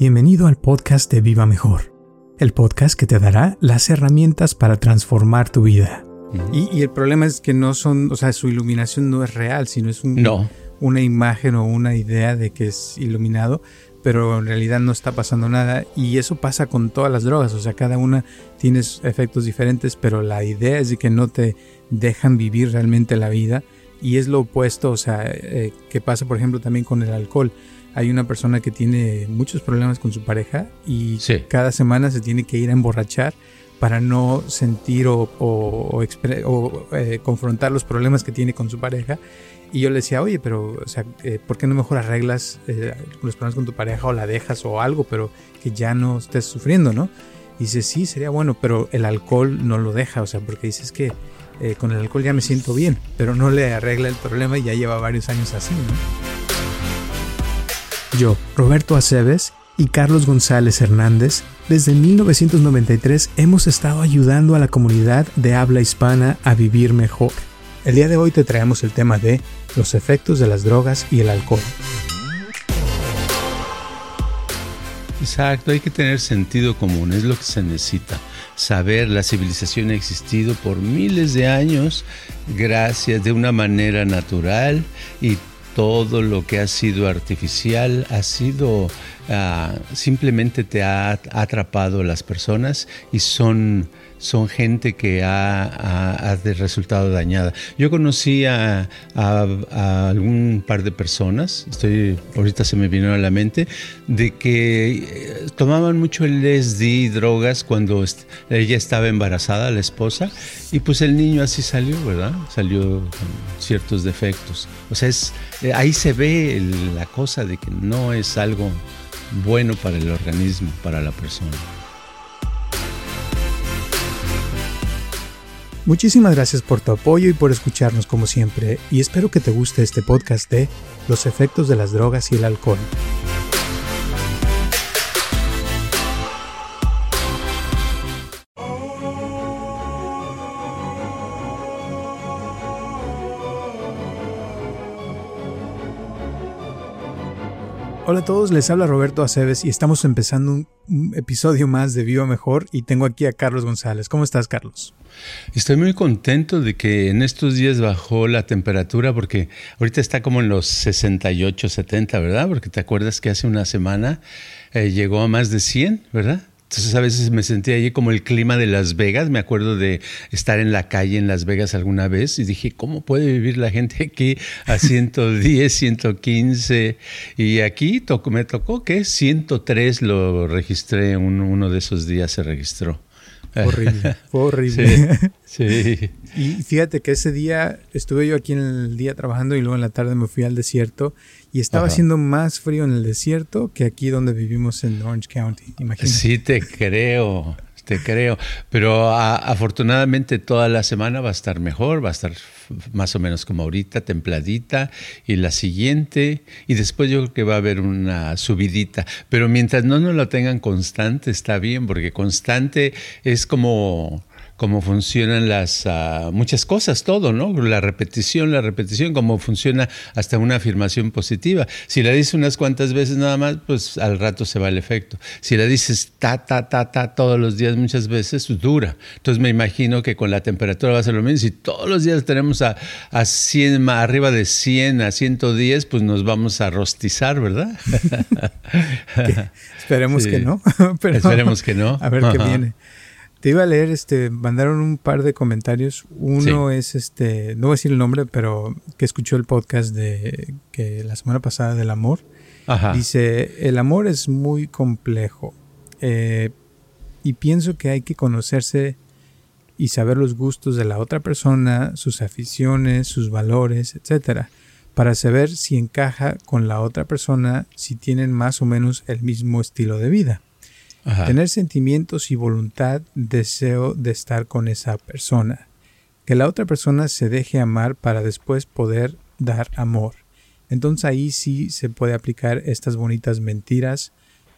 Bienvenido al podcast de Viva Mejor, el podcast que te dará las herramientas para transformar tu vida. Y, el problema es que no son, o sea, su iluminación no es real, sino es una imagen o una idea de que es iluminado, pero en realidad no está pasando nada. Y eso pasa con todas las drogas, o sea, cada una tiene efectos diferentes, pero la idea es de que no te dejan vivir realmente la vida. Y es lo opuesto, o sea, eh, que pasa por ejemplo también con el alcohol hay una persona que tiene muchos problemas con su pareja y cada semana se tiene que ir a emborrachar para no sentir o, eh, confrontar los problemas que tiene con su pareja. Y yo le decía, oye, pero, o sea, eh, ¿por qué no mejor arreglas eh, los problemas con tu pareja o la dejas o algo, pero que ya no estés sufriendo, ¿no? Y dice, sí, sería bueno, pero el alcohol no lo deja, o sea, porque dices que con el alcohol ya me siento bien, pero no le arregla el problema y ya lleva varios años así, ¿no? Yo, Roberto Aceves y Carlos González Hernández, desde 1993 hemos estado ayudando a la comunidad de habla hispana a vivir mejor. El día de hoy te traemos el tema de los efectos de las drogas y el alcohol. Exacto, hay que tener sentido común, es lo que se necesita. Saber, la civilización ha existido por miles de años gracias de una manera natural y todo lo que ha sido artificial ha sido ah, simplemente te ha atrapado las personas y son son gente que ha, resultado dañada. Yo conocí a, algún par de personas, estoy, ahorita se me vino a la mente, de que eh, tomaban mucho LSD, drogas, cuando ella estaba embarazada, la esposa, y pues el niño así salió, ¿verdad? Salió con ciertos defectos. O sea, es, eh, ahí se ve la cosa de que no es algo bueno para el organismo, para la persona. Muchísimas gracias por tu apoyo y por escucharnos como siempre, y espero que te guste este podcast de Los efectos de las drogas y el alcohol. Hola a todos, les habla Roberto Aceves y estamos empezando un, episodio más de Viva Mejor y tengo aquí a Carlos González. ¿Cómo estás, Carlos? Estoy muy contento de que en estos días bajó la temperatura porque ahorita está como en los 68, 70, ¿verdad? Porque te acuerdas que hace una semana eh, llegó a más de 100, ¿verdad? Entonces a veces me sentía allí como el clima de Las Vegas. Me acuerdo de estar en la calle en Las Vegas alguna vez y dije, ¿cómo puede vivir la gente aquí a 110, 115? Y aquí me tocó que 103 lo registré, uno de esos días se registró. Horrible, fue horrible. Sí, Y fíjate que ese día estuve yo aquí en el día trabajando y luego en la tarde me fui al desierto y estaba haciendo más frío en el desierto que aquí donde vivimos en Orange County. Imagínate. Sí, te creo te creo. Pero afortunadamente toda la semana va a estar mejor, va a estar más o menos como ahorita, templadita, y la siguiente, y después yo creo que va a haber una subidita. Pero mientras no nos lo tengan constante, está bien, porque constante es como cómo funcionan las ah, muchas cosas, todo, ¿no? La repetición, la repetición, cómo funciona hasta una afirmación positiva. Si la dices unas cuantas veces nada más, pues al rato se va el efecto. Si la dices ta, ta, ta, ta todos los días, muchas veces, pues, dura. Entonces me imagino que con la temperatura va a ser lo mismo. Si todos los días tenemos a, a 100, arriba de 100 a 110, pues nos vamos a rostizar, ¿verdad? Esperemos que no. Esperemos que no. A ver qué viene. Te iba a leer, este, mandaron un par de comentarios. Uno es, este, no voy a decir el nombre, pero que escuchó el podcast de que la semana pasada del amor. Dice, el amor es muy complejo eh, y pienso que hay que conocerse y saber los gustos de la otra persona, sus aficiones, sus valores, etcétera, para saber si encaja con la otra persona, si tienen más o menos el mismo estilo de vida. Tener sentimientos y voluntad, deseo de estar con esa persona. Que la otra persona se deje amar para después poder dar amor. Entonces ahí sí se puede aplicar estas bonitas mentiras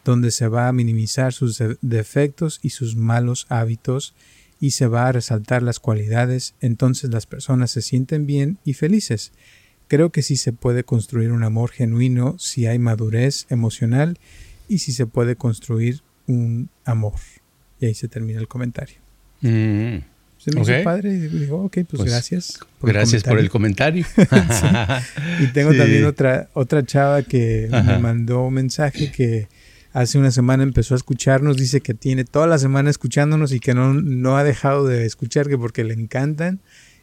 donde se va a minimizar sus defectos y sus malos hábitos y se va a resaltar las cualidades, entonces las personas se sienten bien y felices. Creo que sí se puede construir un amor genuino si hay madurez emocional y si se puede construir un amor. Y ahí se termina el comentario. Mm. Se me hizo padre y digo, ok, pues, pues gracias. gracias por el comentario. Y tengo también otra, otra chava que me mandó un mensaje que hace una semana empezó a escucharnos, dice que tiene toda la semana escuchándonos y que no, no ha dejado de escuchar, que porque le encantan.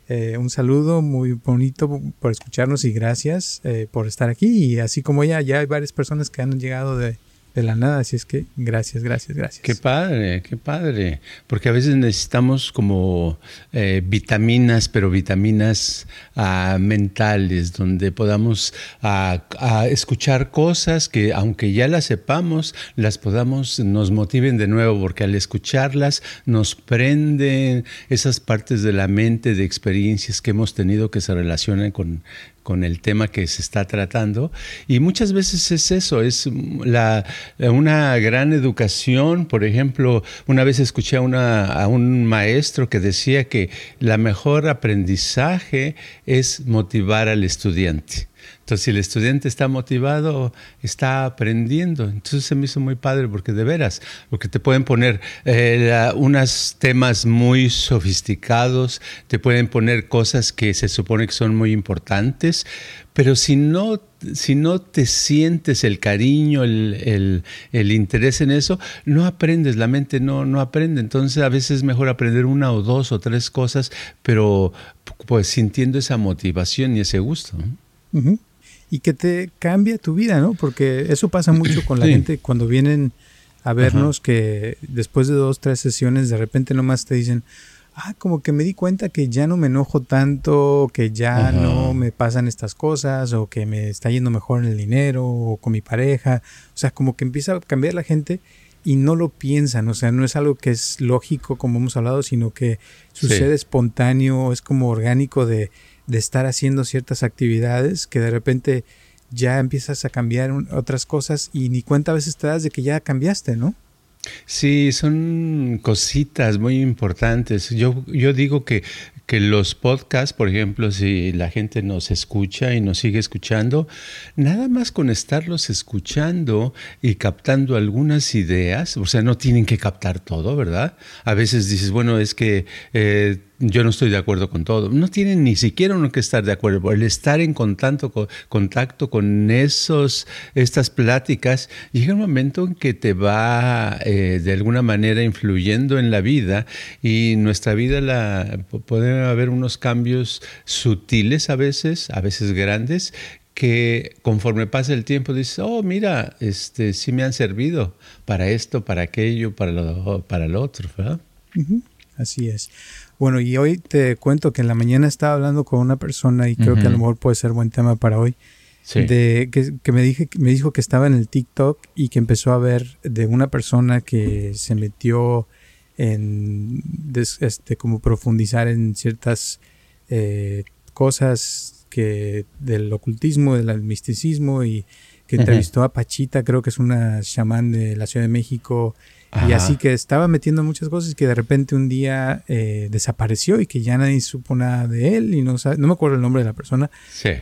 Eh, un saludo muy bonito por escucharnos y gracias eh, por estar aquí. Y así como ella, ya hay varias personas que han llegado de, de la nada. Así es que gracias, gracias, gracias. Qué padre, qué padre. Porque a veces necesitamos como eh, vitaminas, pero vitaminas ah, mentales, donde podamos ah, ah, escuchar cosas que aunque ya las sepamos, las podamos, nos motiven de nuevo, porque al escucharlas nos prenden esas partes de la mente, de experiencias que hemos tenido que se relacionan con, con el tema que se está tratando. Y muchas veces es eso, es la, una gran educación. Por ejemplo, una vez escuché a un maestro que decía que la mejor aprendizaje es motivar al estudiante. Entonces, si el estudiante está motivado, está aprendiendo. Entonces se me hizo muy padre porque de veras, porque te pueden poner eh, unos temas muy sofisticados, te pueden poner cosas que se supone que son muy importantes, pero si no, si no te sientes el cariño, el, interés en eso, no aprendes, la mente no, no aprende. Entonces a veces es mejor aprender una o dos o tres cosas, pero pues sintiendo esa motivación y ese gusto y que te cambia tu vida, ¿no? Porque eso pasa mucho con la gente cuando vienen a vernos que después de dos, tres sesiones de repente nomás te dicen, ah, como que me di cuenta que ya no me enojo tanto, que ya no me pasan estas cosas, o que me está yendo mejor en el dinero, o con mi pareja. O sea, como que empieza a cambiar la gente y no lo piensan, o sea, no es algo que es lógico como hemos hablado, sino que sucede espontáneo, es como orgánico de de estar haciendo ciertas actividades que de repente ya empiezas a cambiar otras cosas y ni cuenta a veces te das de que ya cambiaste, ¿no? Sí, son cositas muy importantes. Yo, yo digo que, que los podcasts, por ejemplo, si la gente nos escucha y nos sigue escuchando, nada más con estarlos escuchando y captando algunas ideas, o sea, no tienen que captar todo, ¿verdad? A veces dices, bueno, es que... Eh, yo no estoy de acuerdo con todo. No tienen ni siquiera uno que estar de acuerdo. El estar en contacto con, contacto con esos, estas pláticas, llega un momento en que te va eh, de alguna manera influyendo en la vida y nuestra vida la, puede haber unos cambios sutiles a veces, a veces grandes, que conforme pasa el tiempo dices, oh, mira, este, sí me han servido para esto, para aquello, para lo, para lo otro. ¿verdad? Así es. Bueno, y hoy te cuento que en la mañana estaba hablando con una persona y creo que a lo mejor puede ser buen tema para hoy. De, que, me, dije, me dijo que estaba en el TikTok y que empezó a ver de una persona que se metió en este como profundizar en ciertas eh, cosas que del ocultismo, del misticismo y que entrevistó a Pachita, creo que es una chamán de la Ciudad de México y así que estaba metiendo muchas cosas que de repente un día eh, desapareció y que ya nadie supo nada de él y no, no me acuerdo el nombre de la persona,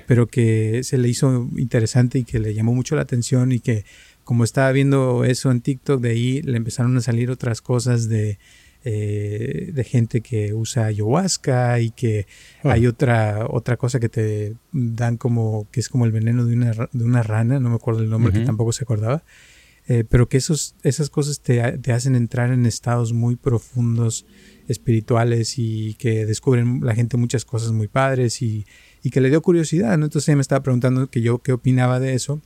pero que se le hizo interesante y que le llamó mucho la atención y que como estaba viendo eso en TikTok, de ahí le empezaron a salir otras cosas de, eh, de gente que usa ayahuasca y que hay otra, otra cosa que te dan como, que es como el veneno de una, de una rana, no me acuerdo el nombre, que tampoco se acordaba eh, pero que esos, esas cosas te, hacen entrar en estados muy profundos espirituales y que descubren la gente muchas cosas muy padres y, que le dio curiosidad, ¿no? Entonces ella me estaba preguntando que yo qué opinaba de eso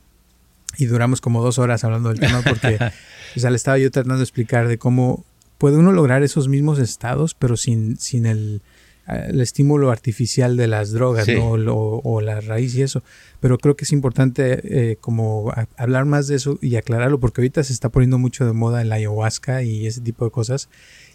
y duramos como dos horas hablando del tema porque, o sea, le estaba yo tratando de explicar de cómo puede uno lograr esos mismos estados pero sin, sin el el estímulo artificial de las drogas ¿no? o, la raíz y eso. Pero creo que es importante eh, como hablar más de eso y aclararlo porque ahorita se está poniendo mucho de moda el ayahuasca y ese tipo de cosas.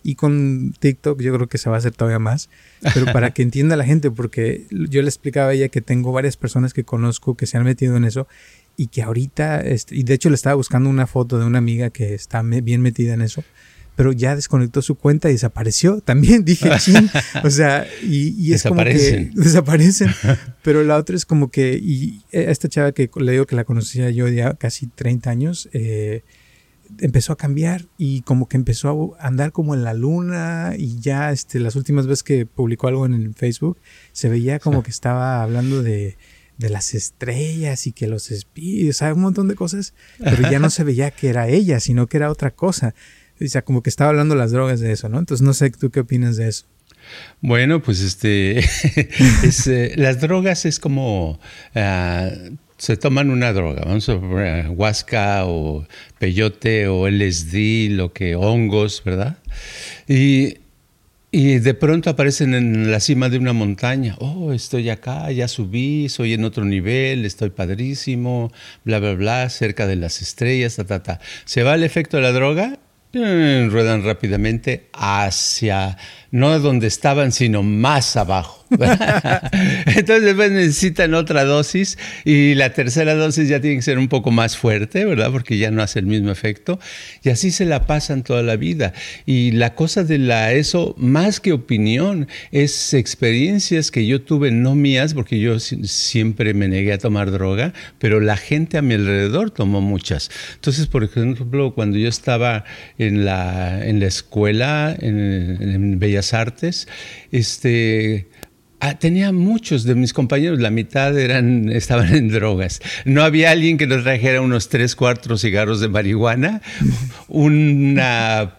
Y con TikTok yo creo que se va a hacer todavía más. Pero para que entienda la gente, porque yo le explicaba a ella que tengo varias personas que conozco que se han metido en eso y que ahorita, este, y de hecho le estaba buscando una foto de una amiga que está bien metida en eso pero ya desconectó su cuenta y desapareció. También dije, ching, o sea, y, es como que desaparecen. Pero la otra es como que, y esta chava que le digo que la conocía yo ya casi 30 años, eh, empezó a cambiar y como que empezó a andar como en la luna y ya este, las últimas veces que publicó algo en el Facebook se veía como que estaba hablando de, de las estrellas y que los espíritus, o un montón de cosas, pero ya no se veía que era ella, sino que era otra cosa. O sea, como que estaba hablando las drogas de eso, ¿no? Entonces no sé tú qué opinas de eso. Bueno, pues este, eh, las drogas es como ah, se toman una droga, vamos a poner huasca o peyote o LSD, lo que hongos, ¿verdad? Y, y de pronto aparecen en la cima de una montaña, oh, estoy acá, ya subí, soy en otro nivel, estoy padrísimo, bla, bla, bla, cerca de las estrellas, ta, ta, ta. Se va el efecto de la droga, ruedan rápidamente hacia no donde estaban, sino más abajo. Entonces después necesitan otra dosis y la tercera dosis ya tiene que ser un poco más fuerte, ¿verdad? Porque ya no hace el mismo efecto. Y así se la pasan toda la vida. Y la cosa de la eso, más que opinión, es experiencias que yo tuve, no mías, porque yo siempre me negué a tomar droga, pero la gente a mi alrededor tomó muchas. Entonces, por ejemplo, cuando yo estaba en la, en la escuela, en, en Bellas Artes, este Ah, tenía muchos de mis compañeros, la mitad eran, estaban en drogas. No había alguien que nos trajera unos tres, cuatro cigarros de marihuana, un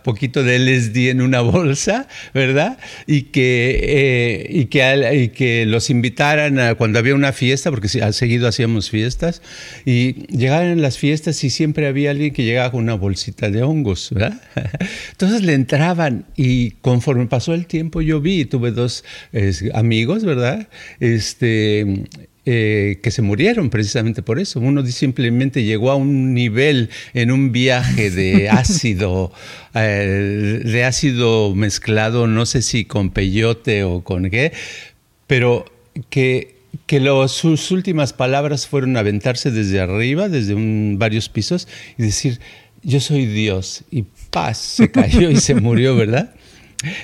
poquito de LSD en una bolsa, ¿verdad? Y que, eh, y que, y que los invitaran a, cuando había una fiesta, porque seguido hacíamos fiestas, y llegaban las fiestas y siempre había alguien que llegaba con una bolsita de hongos, ¿verdad? Entonces le entraban y conforme pasó el tiempo yo vi, tuve dos amigos, ¿verdad? Este, eh, que se murieron precisamente por eso. Uno simplemente llegó a un nivel en un viaje de ácido, eh, de ácido mezclado, no sé si con peyote o con qué, pero que que sus últimas palabras fueron aventarse desde arriba, desde varios pisos, y decir, yo soy Dios, y paz, se cayó y se murió, ¿verdad?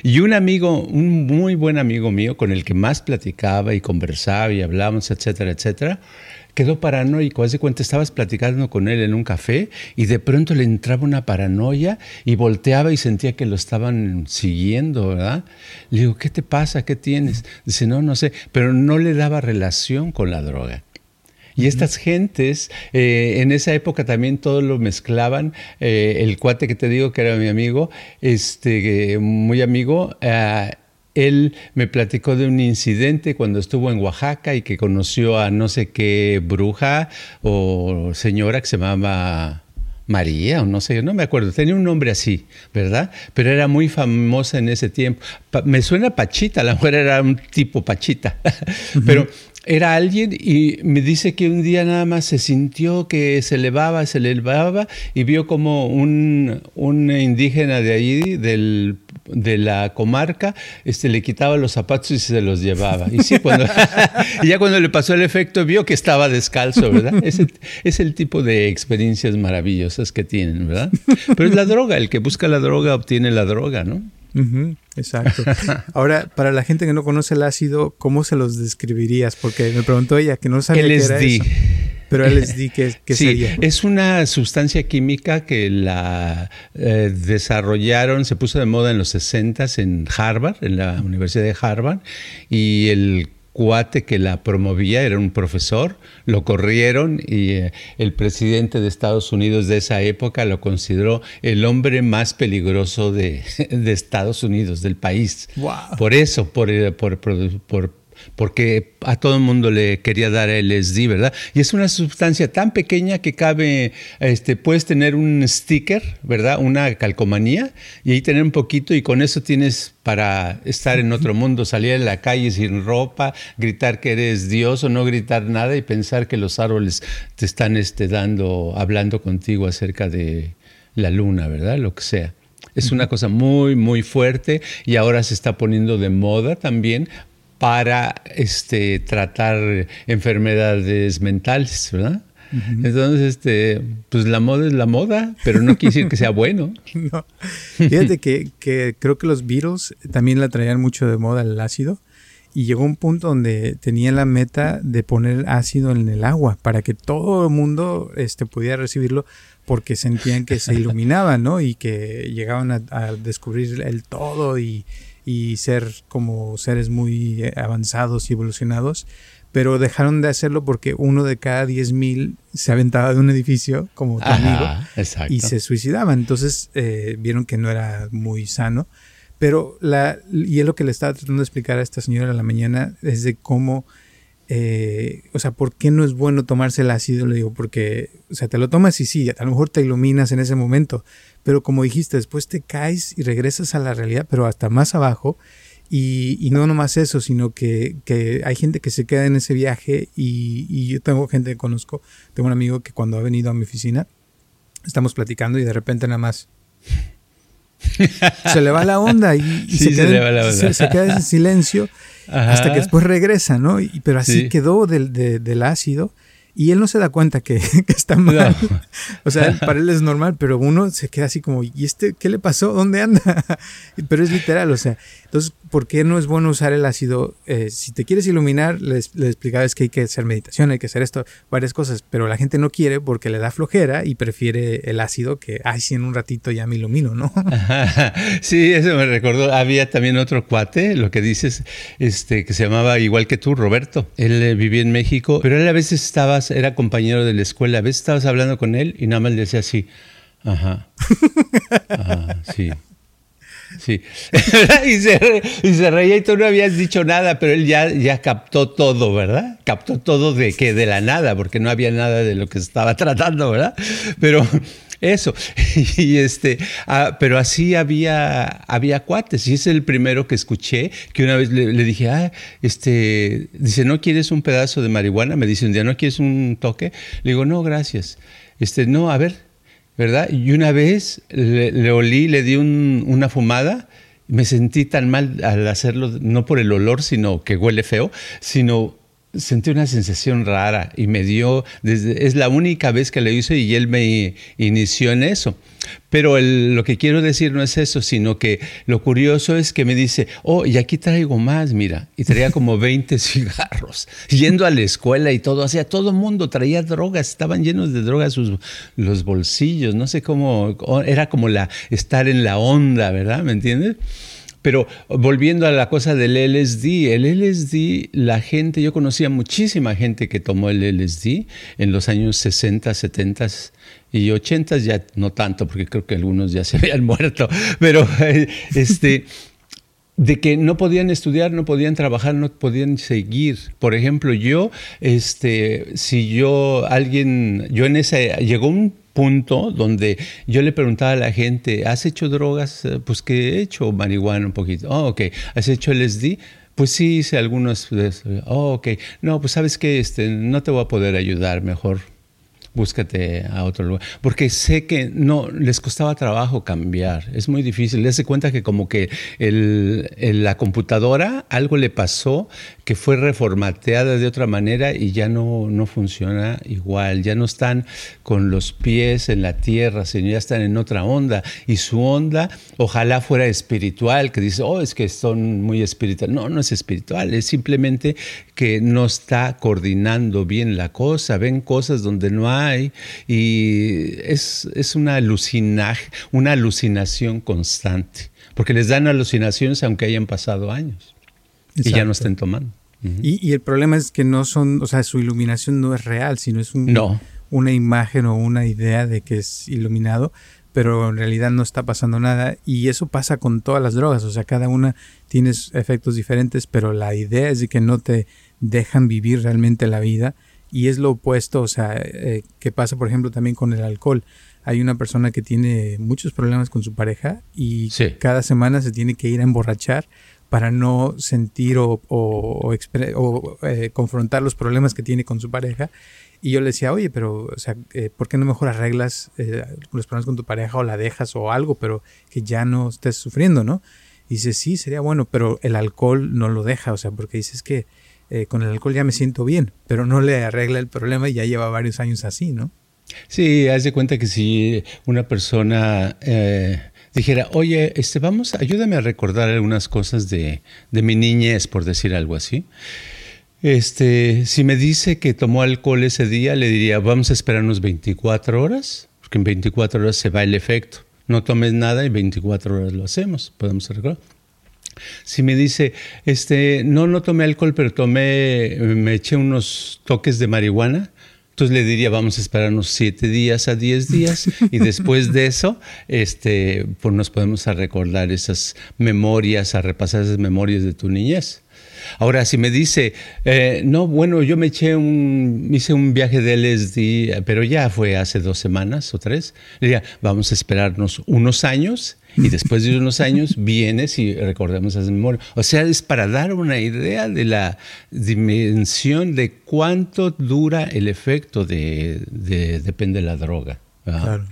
Y un amigo, un muy buen amigo mío con el que más platicaba y conversaba y hablábamos, etcétera, etcétera, quedó paranoico. Hace cuenta, estabas platicando con él en un café y de pronto le entraba una paranoia y volteaba y sentía que lo estaban siguiendo, ¿verdad? Le digo, ¿qué te pasa? ¿Qué tienes? Dice, no, no sé, pero no le daba relación con la droga. Y estas gentes, eh, en esa época también todo lo mezclaban. Eh, el cuate que te digo que era mi amigo, este, muy amigo, eh, él me platicó de un incidente cuando estuvo en Oaxaca y que conoció a no sé qué bruja o señora que se llamaba María o no sé, no me acuerdo, tenía un nombre así, ¿verdad? Pero era muy famosa en ese tiempo. me suena Pachita, la mujer era un tipo Pachita, pero era alguien y me dice que un día nada más se sintió que se elevaba, se elevaba y vio como un, indígena de del, de la comarca, este, le quitaba los zapatos y se los llevaba. Y sí, cuando, ya cuando le pasó el efecto vio que estaba descalzo, ¿verdad? Ese, es el tipo de experiencias maravillosas que tienen, ¿verdad? Pero es la droga, el que busca la droga obtiene la droga, ¿no? Exacto. Ahora, para la gente que no conoce el ácido, ¿cómo se los describirías? Porque me preguntó ella que no sabía qué era eso. Pero LSD, ¿qué, qué sí, sería? Es una sustancia química que la eh, desarrollaron, se puso de moda en los 60 en Harvard, en la Universidad de Harvard, y el cuate que la promovía, era un profesor, lo corrieron y eh, el presidente de Estados Unidos de esa época lo consideró el hombre más peligroso de, Estados Unidos, del país. Por eso, por, eh, por, por porque a todo el mundo le quería dar LSD, ¿verdad? Y es una sustancia tan pequeña que cabe, este, puedes tener un sticker, ¿verdad? Una calcomanía y ahí tener un poquito y con eso tienes para estar en otro mundo, salir a la calle sin ropa, gritar que eres Dios o no gritar nada y pensar que los árboles te están este, dando, hablando contigo acerca de la luna, ¿verdad? Lo que sea. Es una cosa muy, muy fuerte y ahora se está poniendo de moda también para este, tratar enfermedades mentales, ¿verdad? Entonces, este, pues la moda es la moda, pero no quiere decir que sea bueno. Fíjate que, creo que los Beatles también la traían mucho de moda el ácido y llegó un punto donde tenía la meta de poner ácido en el agua para que todo el mundo este, pudiera recibirlo porque sentían que se iluminaban, ¿no? Y que llegaban a, descubrir el todo y, y, ser como seres muy avanzados y evolucionados, pero dejaron de hacerlo porque uno de cada 10.000 se aventaba de un edificio como tu amigo y se suicidaban. Entonces eh, vieron que no era muy sano. Pero la, y es lo que le estaba tratando de explicar a esta señora en la mañana, es de cómo eh, o sea, ¿por qué no es bueno tomarse el ácido? Le digo, porque, o sea, te lo tomas y sí, a lo mejor te iluminas en ese momento, pero como dijiste, después te caes y regresas a la realidad, pero hasta más abajo. Y, y no nomás eso, sino que, que, hay gente que se queda en ese viaje y, y, yo tengo gente que conozco, tengo un amigo que cuando ha venido a mi oficina, estamos platicando y de repente nada más se le va la onda y, se, queda, se, queda en silencio hasta que después regresa, ¿no? Y, pero así quedó del, del ácido y él no se da cuenta que, está mal. O sea, para él es normal, pero uno se queda así como, ¿y este qué le pasó? ¿Dónde anda? Pero es literal, o sea, entonces, ¿por qué no es bueno usar el ácido? Eh, si te quieres iluminar, les, explicaba es que hay que hacer meditación, hay que hacer esto, varias cosas, pero la gente no quiere porque le da flojera y prefiere el ácido que, ay, si en un ratito ya me ilumino, ¿no? Sí, eso me recordó. Había también otro cuate, lo que dices, este, que se llamaba igual que tú, Roberto. Él eh, vivía en México, pero él a veces estaba era compañero de la escuela, a veces estabas hablando con él y nada más le decía así, ajá, ajá sí. Sí. y, se y, se reía y tú no habías dicho nada, pero él ya, ya captó todo, ¿verdad? Captó todo de que de la nada, porque no había nada de lo que estaba tratando, ¿verdad? Pero eso. Y este, ah, pero así había, había cuates. Y es el primero que escuché, que una vez le, dije, ah, este, dice, ¿no quieres un pedazo de marihuana? Me dice un día, ¿no quieres un toque? Le digo, no, gracias. Este, no, a ver, ¿verdad? Y una vez le, olí, le di una fumada. Me sentí tan mal al hacerlo, no por el olor, sino que huele feo, sino sentí una sensación rara y me dio, desde, es la única vez que lo hice y él me inició en eso. Pero lo que quiero decir no es eso, sino que lo curioso es que me dice, oh, y aquí traigo más, mira, y traía como 20 cigarros, yendo a la escuela y todo, o sea, todo el mundo traía drogas, estaban llenos de drogas sus, los bolsillos, no sé cómo, era como la, estar en la onda, ¿verdad? ¿Me entiendes? Pero volviendo a la cosa del LSD, el LSD, la gente, yo conocía muchísima gente que tomó el LSD en los años 60, 70 y 80, ya no tanto, porque creo que algunos ya se habían muerto, pero este de que no podían estudiar, no podían trabajar, no podían seguir. Por ejemplo, yo, este, si yo, alguien, yo en ese, llegó un punto donde yo le preguntaba a la gente, ¿has hecho drogas? Eh, pues que he hecho marihuana un poquito. Oh, ok. ¿Has hecho LSD? Pues sí, hice algunos. Oh, ok. No, pues sabes que este, no te voy a poder ayudar, mejor búscate a otro lugar. Porque sé que no, les costaba trabajo cambiar, es muy difícil. Les cuenta que como que el, la computadora algo le pasó que fue reformateada de otra manera y ya no, no funciona igual, ya no están con los pies en la tierra, sino ya están en otra onda. Y su onda ojalá fuera espiritual, que dice, oh, es que son muy espiritual. No, no es espiritual, es simplemente que no está coordinando bien la cosa, ven cosas donde no hay y es, es una, una alucinación constante, porque les dan alucinaciones aunque hayan pasado años y ya no estén tomando. y, el problema es que no son, o sea, su iluminación no es real, sino es un, una imagen o una idea de que es iluminado, pero en realidad no está pasando nada. Y eso pasa con todas las drogas, o sea, cada una tiene efectos diferentes, pero la idea es de que no te dejan vivir realmente la vida. Y es lo opuesto, o sea, eh, que pasa, por ejemplo, también con el alcohol. Hay una persona que tiene muchos problemas con su pareja y cada semana se tiene que ir a emborrachar para no sentir o, o, eh, confrontar los problemas que tiene con su pareja. Y yo le decía, oye, pero, o sea, eh, ¿por qué no mejor arreglas eh, los problemas con tu pareja o la dejas o algo, pero que ya no estés sufriendo, ¿no? Y dice, sí, sería bueno, pero el alcohol no lo deja, o sea, porque dices que con el alcohol ya me siento bien, pero no le arregla el problema y ya lleva varios años así, ¿no? Sí, haz de cuenta que si una persona dijera, oye, este, vamos, ayúdame a recordar algunas cosas de, de mi niñez, por decir algo así. Este, si me dice que tomó alcohol ese día, le diría, vamos a esperarnos 24 horas, porque en 24 horas se va el efecto. No tomes nada y 24 horas lo hacemos, podemos recordar. Si me dice, este, no, no tomé alcohol, pero tomé, me eché unos toques de marihuana, entonces le diría, vamos a esperarnos siete días a diez días y después de eso, este, pues nos podemos a recordar esas memorias, a repasar esas memorias de tu niñez. Ahora, si me dice, eh, no, bueno, yo me eché un, hice un viaje de LSD, pero ya fue hace dos semanas o tres, le diría, vamos a esperarnos unos años y después de unos años vienes y recordamos esas memorias. O sea, es para dar una idea de la dimensión de cuánto dura el efecto de, depende de la droga. Claro.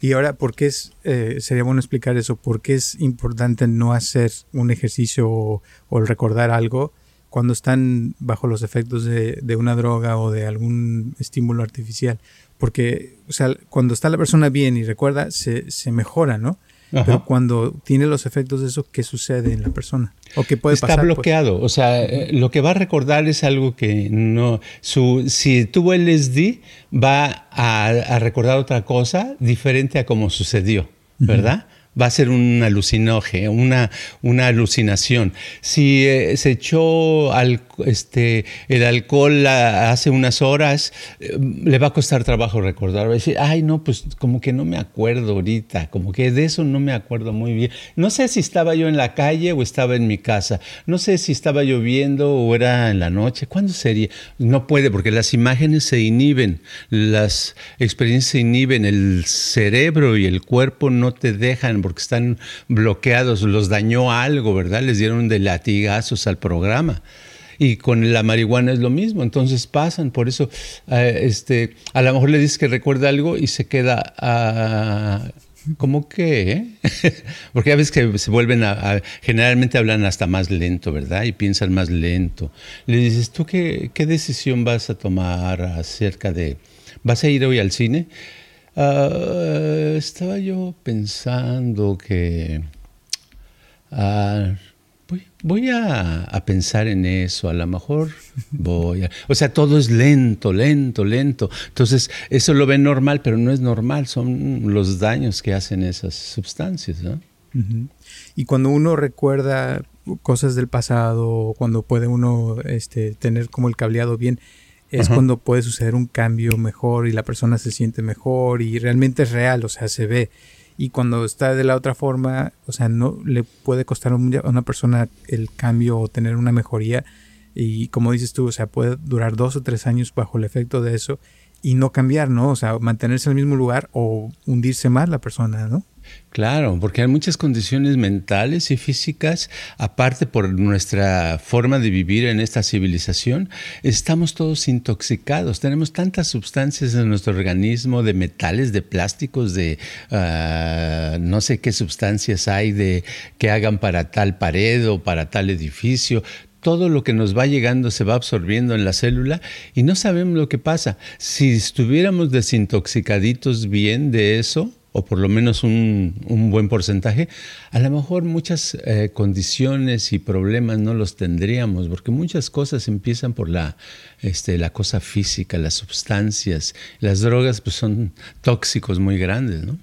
Y ahora, ¿por qué es, eh, sería bueno explicar eso? ¿Por qué es importante no hacer un ejercicio o, recordar algo cuando están bajo los efectos de, de, una droga o de algún estímulo artificial? Porque, o sea, cuando está la persona bien y recuerda, se, se mejora, ¿no? Pero cuando tiene los efectos de eso, ¿qué sucede en la persona? ¿O qué puede Está pasar? Está pues? bloqueado. O sea, eh, lo que va a recordar es algo que no. Su, si tuvo LSD, va a, recordar otra cosa diferente a cómo sucedió, ¿verdad? Va a ser un alucinógeno, una, una alucinación. Si eh, se echó este, el alcohol hace unas horas, eh, le va a costar trabajo recordar. Va a decir, ay, no, pues como que no me acuerdo ahorita, como que de eso no me acuerdo muy bien. No sé si estaba yo en la calle o estaba en mi casa. No sé si estaba lloviendo o era en la noche. ¿Cuándo sería? No puede, porque las imágenes se inhiben, las experiencias se inhiben, el cerebro y el cuerpo no te dejan porque están bloqueados, los dañó algo, ¿verdad? Les dieron de latigazos al programa. Y con la marihuana es lo mismo, entonces pasan, por eso eh, este, a lo mejor le dices que recuerda algo y se queda ah, como que, eh? porque a veces que se vuelven a, generalmente hablan hasta más lento, ¿verdad? Y piensan más lento. Le dices, ¿tú qué, qué decisión vas a tomar acerca de, ¿vas a ir hoy al cine? Ah, estaba yo pensando que ah, voy, a, pensar en eso, a lo mejor voy a... O sea, todo es lento, lento, lento. Entonces, eso lo ven normal, pero no es normal, son los daños que hacen esas sustancias. ¿no? Y cuando uno recuerda cosas del pasado, cuando puede uno este, tener como el cableado bien, es cuando puede suceder un cambio mejor y la persona se siente mejor y realmente es real, o sea, se ve. Y cuando está de la otra forma, o sea, no le puede costar a una persona el cambio o tener una mejoría. Y como dices tú, o sea, puede durar dos o tres años bajo el efecto de eso y no cambiar, ¿no? O sea, mantenerse en el mismo lugar o hundirse más la persona, ¿no? Claro, porque hay muchas condiciones mentales y físicas, aparte por nuestra forma de vivir en esta civilización, estamos todos intoxicados, tenemos tantas sustancias en nuestro organismo, de metales, de plásticos, de ah, no sé qué sustancias hay de que hagan para tal pared o para tal edificio, todo lo que nos va llegando se va absorbiendo en la célula y no sabemos lo que pasa. Si estuviéramos desintoxicaditos bien de eso, o por lo menos un, buen porcentaje, a lo mejor muchas eh, condiciones y problemas no los tendríamos, porque muchas cosas empiezan por la, este, la cosa física, las sustancias. Las drogas pues, son tóxicos muy grandes, ¿no?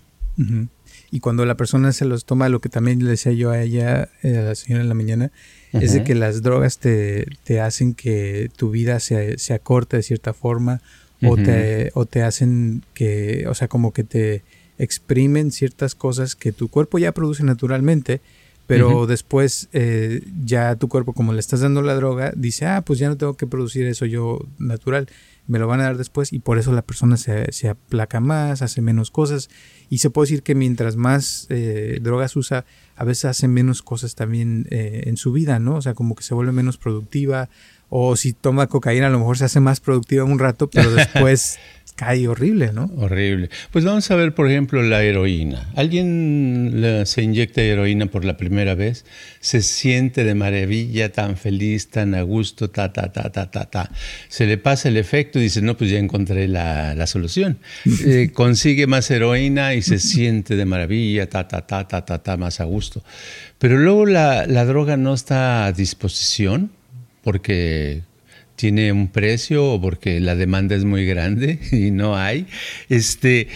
Y cuando la persona se los toma, lo que también le decía yo a ella, eh, a la señora en la mañana, es de que las drogas te, te hacen que tu vida se, se acorte de cierta forma o, te, o te hacen que, o sea, como que te exprimen ciertas cosas que tu cuerpo ya produce naturalmente, pero después eh, ya tu cuerpo, como le estás dando la droga, dice, ah, pues ya no tengo que producir eso yo natural, me lo van a dar después y por eso la persona se, se aplaca más, hace menos cosas y se puede decir que mientras más eh, drogas usa, a veces hace menos cosas también eh, en su vida, ¿no? O sea, como que se vuelve menos productiva o si toma cocaína a lo mejor se hace más productiva un rato, pero después cae horrible, ¿no? Horrible. Pues vamos a ver, por ejemplo, la heroína. Alguien se inyecta heroína por la primera vez, se siente de maravilla, tan feliz, tan a gusto, ta, ta, ta, ta, ta, ta. Se le pasa el efecto y dice, no, pues ya encontré la, solución. Eh, consigue más heroína y se siente de maravilla, ta, ta, ta, ta, ta, ta, más a gusto. Pero luego la, la droga no está a disposición porque tiene un precio o porque la demanda es muy grande y no hay. Este,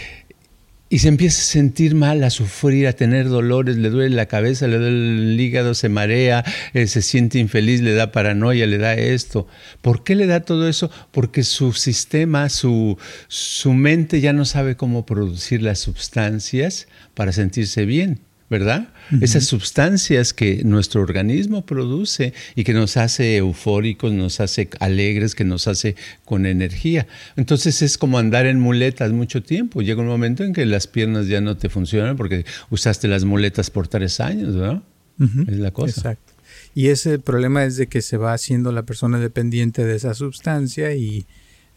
y se empieza a sentir mal, a sufrir, a tener dolores, le duele la cabeza, le duele el hígado, se marea, eh, se siente infeliz, le da paranoia, le da esto. ¿Por qué le da todo eso? Porque su sistema, su, su mente ya no sabe cómo producir las sustancias para sentirse bien. ¿Verdad? Esas sustancias que nuestro organismo produce y que nos hace eufóricos, nos hace alegres, que nos hace con energía. Entonces es como andar en muletas mucho tiempo. Llega un momento en que las piernas ya no te funcionan porque usaste las muletas por tres años, ¿verdad? Es la cosa. Exacto. Y ese problema es de que se va haciendo la persona dependiente de esa sustancia y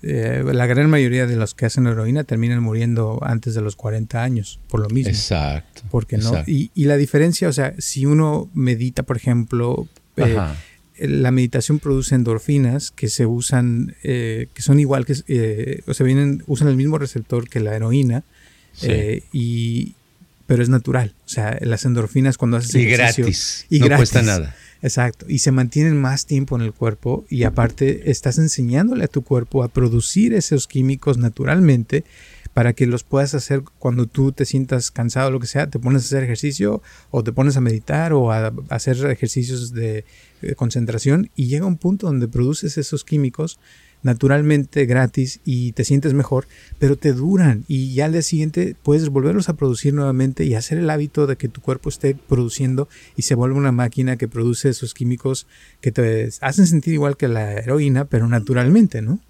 eh, la gran mayoría de los que hacen heroína terminan muriendo antes de los 40 años, por lo mismo. Exacto. Porque no. Y, la diferencia, o sea, si uno medita, por ejemplo, eh, la meditación produce endorfinas que se usan, eh, que son igual que, o sea, vienen, usan el mismo receptor que la heroína, y, pero es natural. O sea, las endorfinas cuando haces y gratis. Y no cuesta nada. Exacto, y se mantienen más tiempo en el cuerpo y aparte estás enseñándole a tu cuerpo a producir esos químicos naturalmente para que los puedas hacer cuando tú te sientas cansado o lo que sea, te pones a hacer ejercicio o te pones a meditar o a hacer ejercicios de concentración y llega un punto donde produces esos químicos naturalmente gratis y te sientes mejor, pero te duran y ya al día siguiente puedes volverlos a producir nuevamente y hacer el hábito de que tu cuerpo esté produciendo y se vuelve una máquina que produce esos químicos que te hacen sentir igual que la heroína, pero naturalmente, ¿no?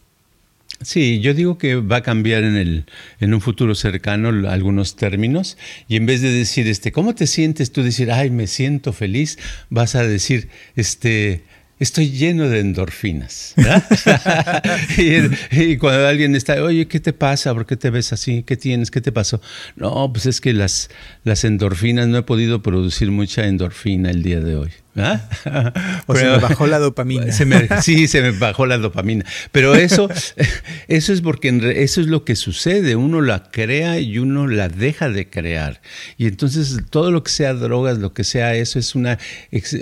Sí, yo digo que va a cambiar en, el, en un futuro cercano algunos términos y en vez de decir, este, ¿cómo te sientes? Tú decir, ay, me siento feliz, vas a decir, este, estoy lleno de endorfinas. y, cuando alguien está, oye, ¿qué te pasa? ¿Por qué te ves así? ¿Qué tienes? ¿Qué te pasó? No, pues es que las, las endorfinas, no he podido producir mucha endorfina el día de hoy. ¿Ah? O se me bajó la dopamina. sí, se me bajó la dopamina. Pero eso, eso es porque eso es lo que sucede. Uno la crea y uno la deja de crear. Y entonces todo lo que sea drogas, lo que sea eso, es una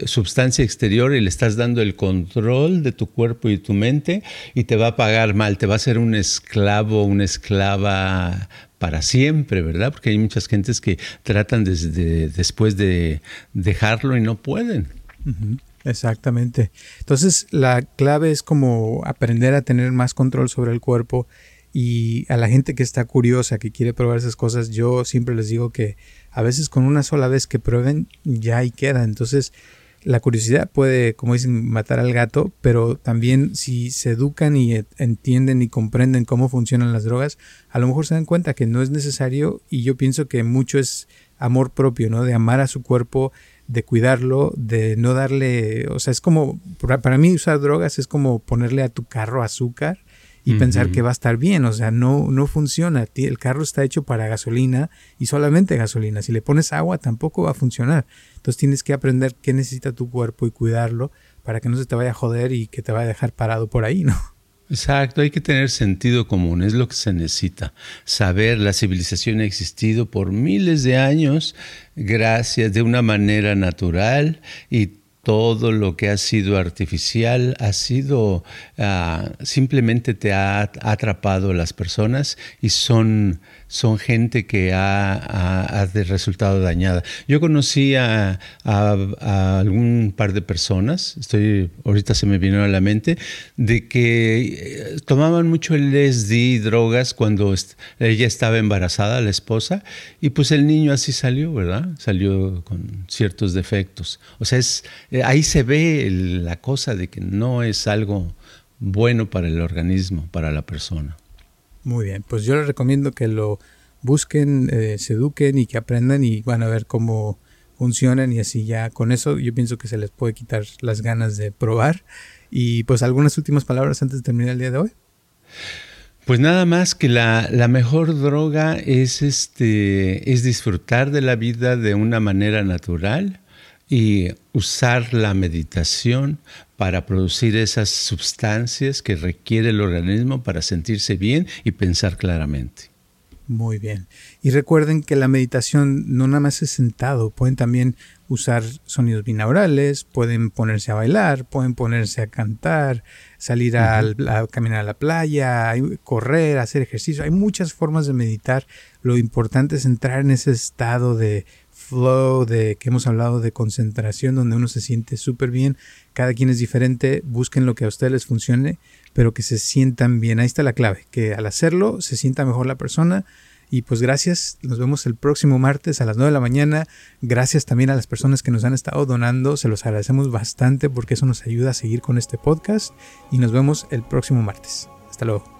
sustancia exterior y le estás dando el control de tu cuerpo y tu mente y te va a pagar mal. Te va a ser un esclavo, una esclava para siempre, ¿verdad? Porque hay muchas gentes que tratan desde después de dejarlo y no pueden. Exactamente. Entonces la clave es como aprender a tener más control sobre el cuerpo y a la gente que está curiosa, que quiere probar esas cosas, yo siempre les digo que a veces con una sola vez que prueben ya ahí queda. Entonces la curiosidad puede, como dicen, matar al gato, pero también si se educan y entienden y comprenden cómo funcionan las drogas, a lo mejor se dan cuenta que no es necesario y yo pienso que mucho es amor propio, ¿no? De amar a su cuerpo, de cuidarlo, de no darle, o sea, es como, para mí usar drogas es como ponerle a tu carro azúcar y pensar que va a estar bien, o sea, no, no funciona. El carro está hecho para gasolina y solamente gasolina. Si le pones agua tampoco va a funcionar. Entonces tienes que aprender qué necesita tu cuerpo y cuidarlo para que no se te vaya a joder y que te vaya a dejar parado por ahí, ¿no? Exacto, hay que tener sentido común, es lo que se necesita. Saber, la civilización ha existido por miles de años gracias de una manera natural y todo lo que ha sido artificial ha sido ah, simplemente te ha, atrapado a las personas y son son gente que ha, de resultado dañada. Yo conocí a, algún par de personas, estoy ahorita se me vino a la mente, de que eh, tomaban mucho LSD, drogas cuando ella estaba embarazada, la esposa, y pues el niño así salió, ¿verdad? Salió con ciertos defectos. O sea, es, eh, ahí se ve la cosa de que no es algo bueno para el organismo, para la persona. Muy bien, pues yo les recomiendo que lo busquen, eh, se eduquen y que aprendan y van a ver cómo funcionan y así ya con eso yo pienso que se les puede quitar las ganas de probar. Y pues algunas últimas palabras antes de terminar el día de hoy. Pues nada más que la, la, mejor droga es, este, es disfrutar de la vida de una manera natural y usar la meditación para producir esas sustancias que requiere el organismo para sentirse bien y pensar claramente. Muy bien. Y recuerden que la meditación no nada más es sentado, pueden también usar sonidos binaurales, pueden ponerse a bailar, pueden ponerse a cantar, salir a, caminar a la playa, correr, hacer ejercicio. Hay muchas formas de meditar. Lo importante es entrar en ese estado de flow, de que hemos hablado de concentración, donde uno se siente súper bien. Cada quien es diferente, busquen lo que a ustedes les funcione, pero que se sientan bien. Ahí está la clave, que al hacerlo se sienta mejor la persona y pues gracias, nos vemos el próximo martes a las 9 de la mañana. Gracias también a las personas que nos han estado donando, se los agradecemos bastante porque eso nos ayuda a seguir con este podcast y nos vemos el próximo martes. Hasta luego.